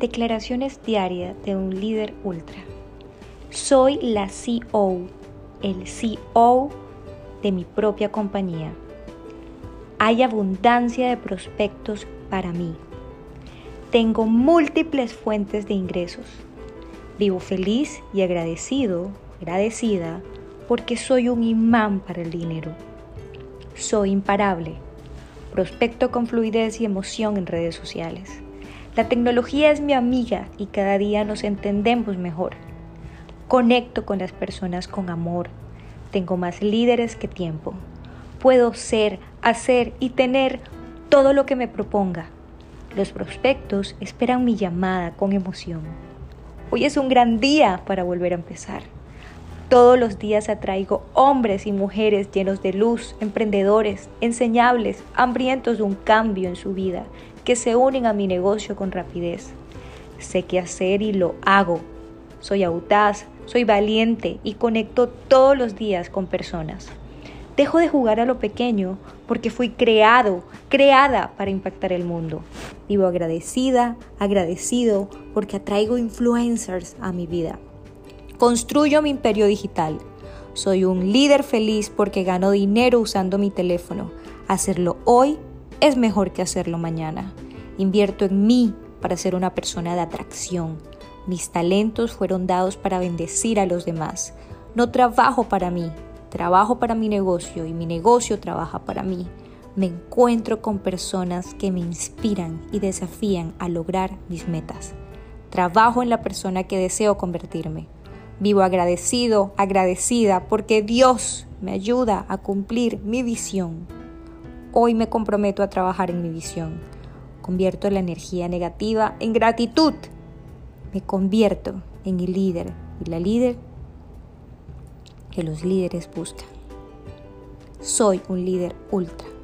Declaraciones diarias de un líder ultra. Soy la CEO, el CEO de mi propia compañía. Hay abundancia de prospectos para mí. Tengo múltiples fuentes de ingresos. Vivo feliz y agradecido, agradecida, porque soy un imán para el dinero. Soy imparable. Prospecto con fluidez y emoción en redes sociales. La tecnología es mi amiga y cada día nos entendemos mejor. Conecto con las personas con amor. Tengo más líderes que tiempo. Puedo ser, hacer y tener todo lo que me proponga. Los prospectos esperan mi llamada con emoción. Hoy es un gran día para volver a empezar. Todos los días atraigo hombres y mujeres llenos de luz, emprendedores, enseñables, hambrientos de un cambio en su vida, que se unen a mi negocio con rapidez. Sé qué hacer y lo hago. Soy audaz, soy valiente y conecto todos los días con personas. Dejo de jugar a lo pequeño porque fui creado, creada para impactar el mundo. Vivo agradecida, agradecido porque atraigo influencers a mi vida. Construyo mi imperio digital. Soy un líder feliz porque gano dinero usando mi teléfono. Hacerlo hoy es mejor que hacerlo mañana. Invierto en mí para ser una persona de atracción. Mis talentos fueron dados para bendecir a los demás. No trabajo para mí, trabajo para mi negocio y mi negocio trabaja para mí. Me encuentro con personas que me inspiran y desafían a lograr mis metas. Trabajo en la persona que deseo convertirme. Vivo agradecido, agradecida, porque Dios me ayuda a cumplir mi visión. Hoy me comprometo a trabajar en mi visión. Convierto la energía negativa en gratitud. Me convierto en el líder y la líder que los líderes buscan. Soy un líder ultra.